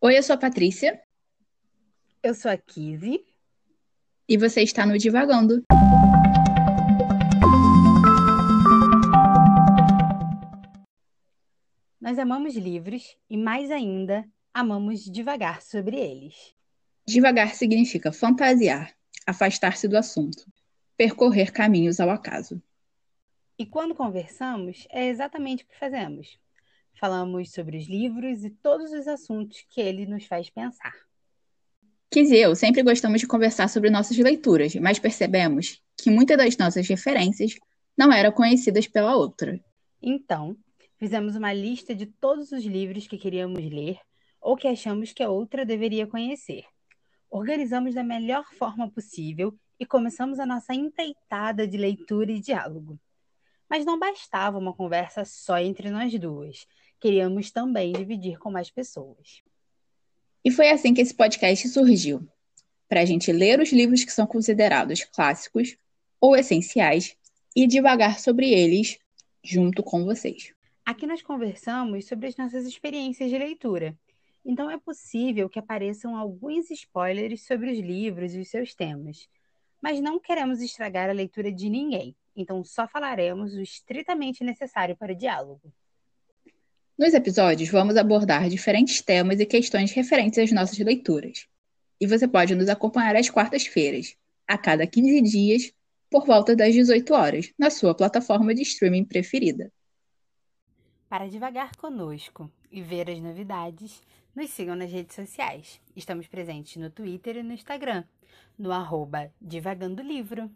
Oi, eu sou a Patrícia. Eu sou a Kizzy. E você está no Divagando. Nós amamos livros e, mais ainda, amamos divagar sobre eles. Divagar significa fantasiar, afastar-se do assunto, percorrer caminhos ao acaso. E quando conversamos, é exatamente o que fazemos. Falamos sobre os livros e todos os assuntos que ele nos faz pensar. Kiz e eu sempre gostamos de conversar sobre nossas leituras, mas percebemos que muitas das nossas referências não eram conhecidas pela outra. Então, fizemos uma lista de todos os livros que queríamos ler ou que achamos que a outra deveria conhecer. Organizamos da melhor forma possível e começamos a nossa empreitada de leitura e diálogo. Mas não bastava uma conversa só entre nós duas. Queríamos também dividir com mais pessoas. E foi assim que esse podcast surgiu para a gente ler os livros que são considerados clássicos ou essenciais e devagar sobre eles junto com vocês. Aqui nós conversamos sobre as nossas experiências de leitura. Então é possível que apareçam alguns spoilers sobre os livros e os seus temas. Mas não queremos estragar a leitura de ninguém, então só falaremos o estritamente necessário para o diálogo. Nos episódios, vamos abordar diferentes temas e questões referentes às nossas leituras. E você pode nos acompanhar às quartas-feiras, a cada 15 dias, por volta das 18 horas, na sua plataforma de streaming preferida. Para devagar conosco e ver as novidades, nos sigam nas redes sociais. Estamos presentes no Twitter e no Instagram, no arroba Divagando Livro.